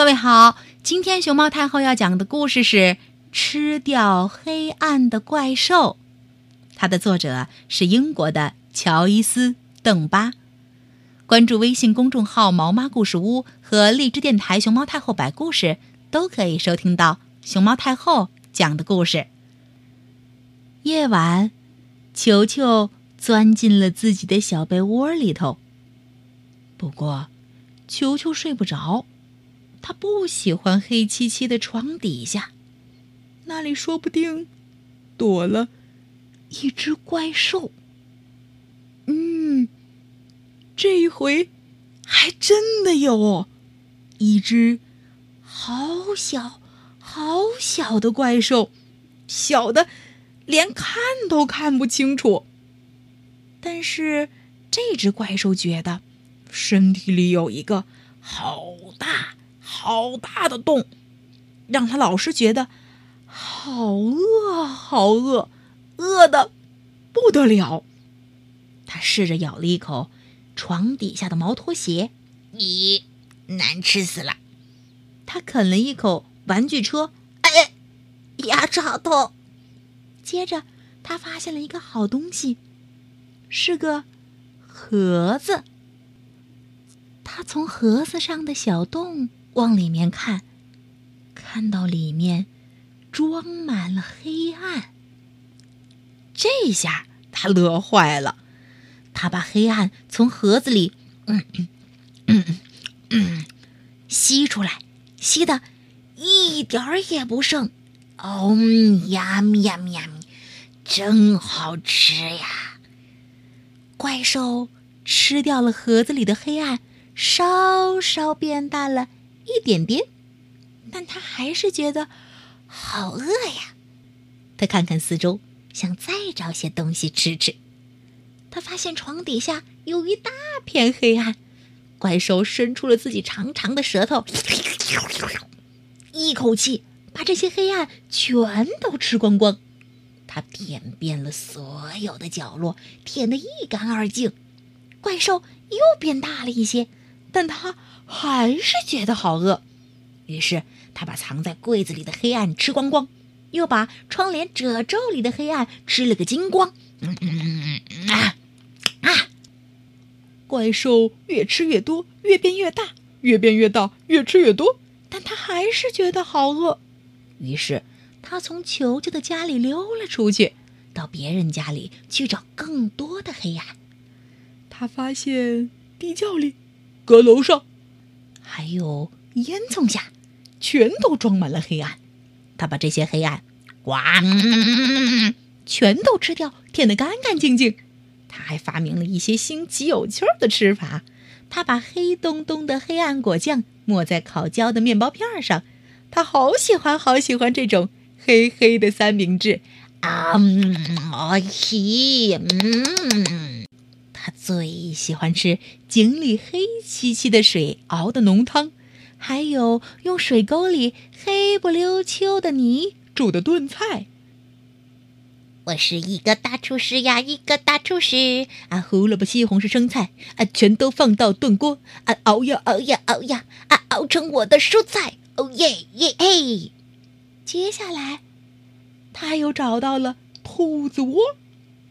各位好，今天熊猫太后要讲的故事是《吃掉黑暗的怪兽》，它的作者是英国的乔伊斯·邓巴。关注微信公众号“毛妈故事屋”和荔枝电台“熊猫太后摆故事”，都可以收听到熊猫太后讲的故事。夜晚，球球钻进了自己的小被窝里头。不过，球球睡不着。他不喜欢黑漆漆的床底下，那里说不定躲了一只怪兽。嗯，这一回还真的有，一只好小好小的怪兽，小的连看都看不清楚。但是这只怪兽觉得身体里有一个好大。好大的洞，让他老是觉得好饿，好饿，饿的不得了。他试着咬了一口床底下的毛拖鞋，咦，难吃死了。他啃了一口玩具车，哎，牙齿好痛。接着，他发现了一个好东西，是个盒子。他从盒子上的小洞。往里面看，看到里面装满了黑暗。这下他乐坏了，他把黑暗从盒子里嗯嗯嗯吸出来，吸的一点儿也不剩。哦呀咪呀咪呀，真好吃呀！怪兽吃掉了盒子里的黑暗，稍稍变大了。一点点，但他还是觉得好饿呀。他看看四周，想再找些东西吃吃。他发现床底下有一大片黑暗，怪兽伸出了自己长长的舌头，一口气把这些黑暗全都吃光光。他舔遍了所有的角落，舔得一干二净。怪兽又变大了一些。但他还是觉得好饿，于是他把藏在柜子里的黑暗吃光光，又把窗帘褶皱里的黑暗吃了个精光。啊啊！怪兽越吃越多，越变越大，越变越大，越吃越多。但他还是觉得好饿，于是他从球球的家里溜了出去，到别人家里去找更多的黑暗。他发现地窖里。阁楼上，还有烟囱下，全都装满了黑暗。他把这些黑暗，哇，全都吃掉，舔得干干净净。他还发明了一些新奇有趣的吃法。他把黑洞洞的黑暗果酱抹在烤焦的面包片上。他好喜欢，好喜欢这种黑黑的三明治。啊，哦西，嗯。他最喜欢吃井里黑漆漆的水熬的浓汤，还有用水沟里黑不溜秋的泥煮的炖菜。我是一个大厨师呀，一个大厨师啊！胡萝卜、西红柿、生菜啊，全都放到炖锅啊，熬呀熬呀熬呀啊，熬成我的蔬菜！哦耶耶嘿！接下来，他又找到了兔子窝，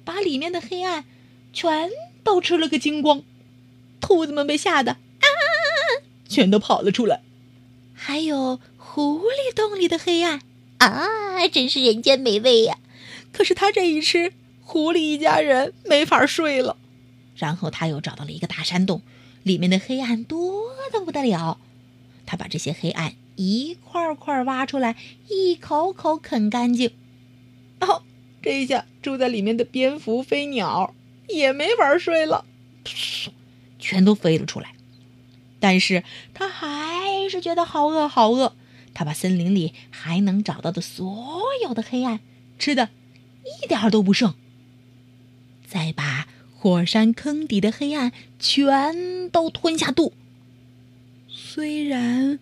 把里面的黑暗全。都吃了个精光，兔子们被吓得啊，全都跑了出来。还有狐狸洞里的黑暗啊，真是人间美味呀！可是他这一吃，狐狸一家人没法睡了。然后他又找到了一个大山洞，里面的黑暗多的不得了。他把这些黑暗一块块挖出来，一口口啃干净。哦，这一下住在里面的蝙蝠、飞鸟。也没法睡了，全都飞了出来。但是他还是觉得好饿，好饿。他把森林里还能找到的所有的黑暗吃的一点都不剩，再把火山坑底的黑暗全都吞下肚。虽然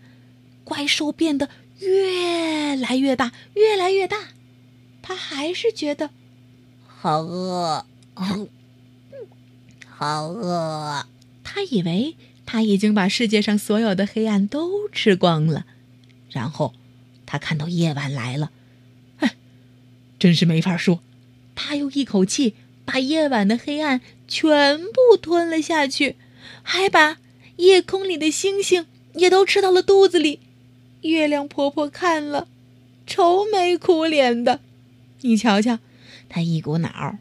怪兽变得越来越大，越来越大，他还是觉得好饿。好饿，他以为他已经把世界上所有的黑暗都吃光了。然后，他看到夜晚来了，哎，真是没法说。他又一口气把夜晚的黑暗全部吞了下去，还把夜空里的星星也都吃到了肚子里。月亮婆婆看了，愁眉苦脸的。你瞧瞧，她一股脑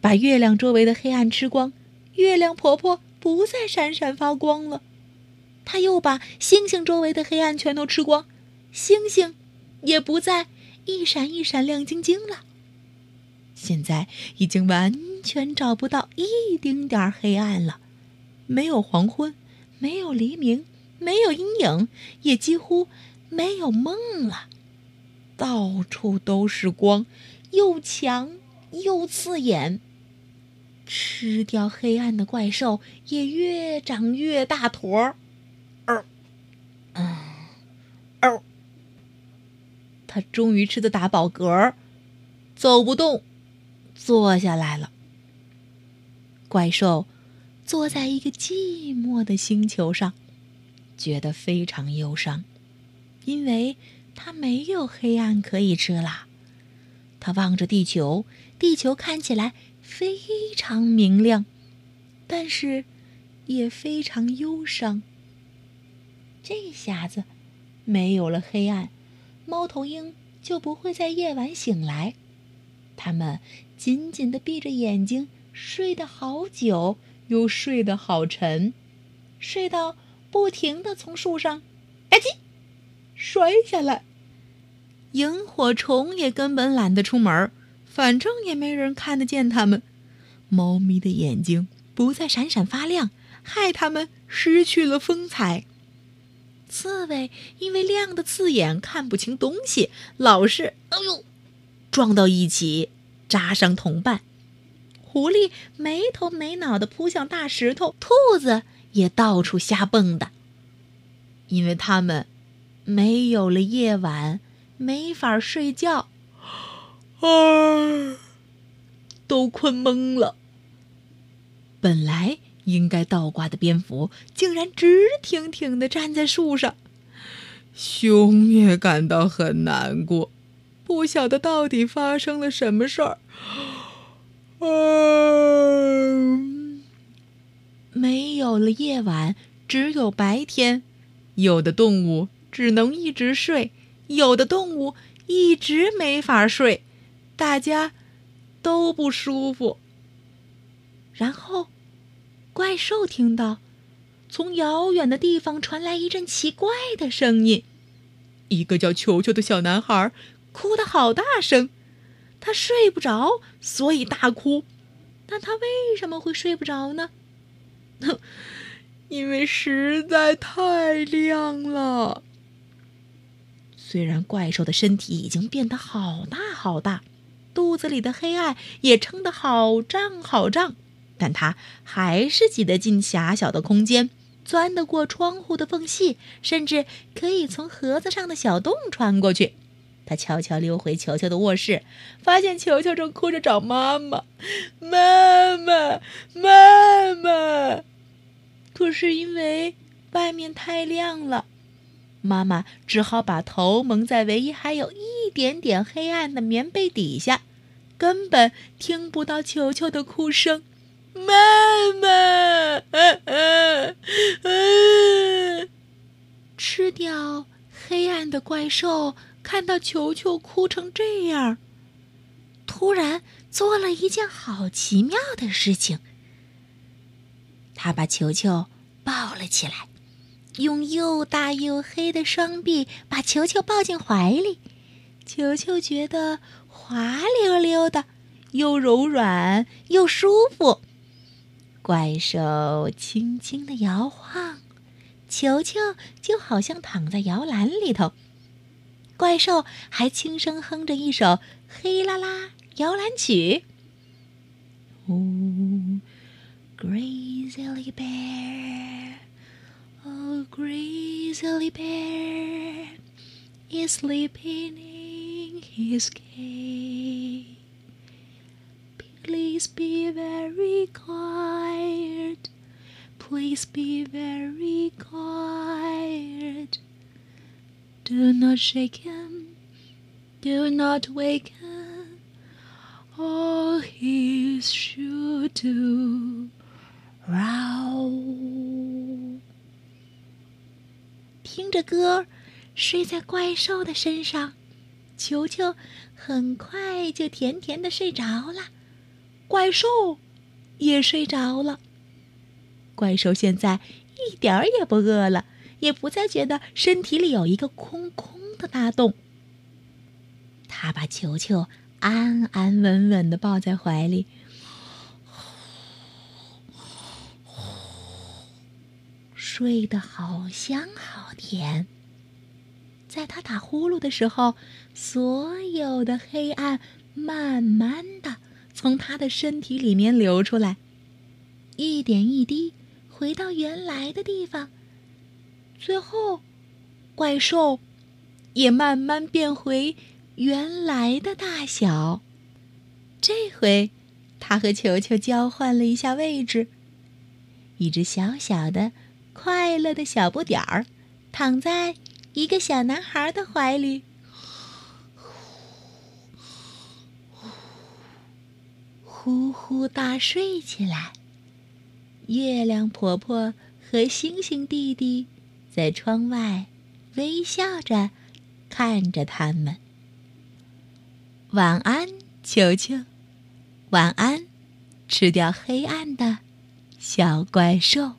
把月亮周围的黑暗吃光，月亮婆婆不再闪闪发光了。她又把星星周围的黑暗全都吃光，星星也不再一闪一闪亮晶晶了。现在已经完全找不到一丁点儿黑暗了，没有黄昏，没有黎明，没有阴影，也几乎没有梦了。到处都是光，又强又刺眼。吃掉黑暗的怪兽也越长越大坨儿。哦，嗯，哦，他终于吃的打饱嗝儿，走不动。坐下来了。怪兽坐在一个寂寞的星球上，觉得非常忧伤，因为它没有黑暗可以吃了。他望着地球，地球看起来非常明亮，但是也非常忧伤。这下子没有了黑暗，猫头鹰就不会在夜晚醒来。他们紧紧地闭着眼睛，睡得好久，又睡得好沉，睡到不停地从树上“吧唧”摔下来。萤火虫也根本懒得出门，反正也没人看得见它们。猫咪的眼睛不再闪闪发亮，害它们失去了风采。刺猬因为亮的刺眼，看不清东西，老是“哎呦”。撞到一起，扎伤同伴。狐狸没头没脑的扑向大石头，兔子也到处瞎蹦跶。因为它们没有了夜晚，没法睡觉，啊，都困懵了。本来应该倒挂的蝙蝠，竟然直挺挺的站在树上。熊也感到很难过。不晓得到底发生了什么事儿。没有了夜晚，只有白天。有的动物只能一直睡，有的动物一直没法睡，大家都不舒服。然后，怪兽听到，从遥远的地方传来一阵奇怪的声音。一个叫球球的小男孩。哭得好大声，他睡不着，所以大哭。但他为什么会睡不着呢？哼 因为实在太亮了。虽然怪兽的身体已经变得好大好大，肚子里的黑暗也撑得好胀好胀，但他还是挤得进狭小的空间，钻得过窗户的缝隙，甚至可以从盒子上的小洞穿过去。他悄悄溜回球球的卧室，发现球球正哭着找妈妈，妈妈，妈妈。可是因为外面太亮了，妈妈只好把头蒙在唯一还有一点点黑暗的棉被底下，根本听不到球球的哭声。妈妈，吃掉黑暗的怪兽。看到球球哭成这样，突然做了一件好奇妙的事情。他把球球抱了起来，用又大又黑的双臂把球球抱进怀里。球球觉得滑溜溜的，又柔软又舒服。怪兽轻轻的摇晃，球球就好像躺在摇篮里头。怪兽还轻声哼着一首《黑啦啦摇篮曲》。Oh, grizzly bear, oh, grizzly bear is sleeping in his cave. Please be very quiet. Please be very quiet. Do not shake him. Do not wake him. Or he's sure to row. 听着歌，睡在怪兽的身上， 球球很快就甜甜的睡着了，怪兽也睡着了。怪兽现在一点儿也不饿了，也不再觉得身体里有一个空空的大洞。他把球球安安稳稳的抱在怀里，睡得好香好甜。在他打呼噜的时候，所有的黑暗慢慢的从他的身体里面流出来，一点一滴回到原来的地方。最后，怪兽也慢慢变回原来的大小。这回，他和球球交换了一下位置，一只小小的、快乐的小不点儿躺在。一个小男孩的怀里，呼呼大睡起来。月亮婆婆和星星弟弟在窗外微笑着看着他们。晚安，球球。晚安，吃掉黑暗的小怪兽。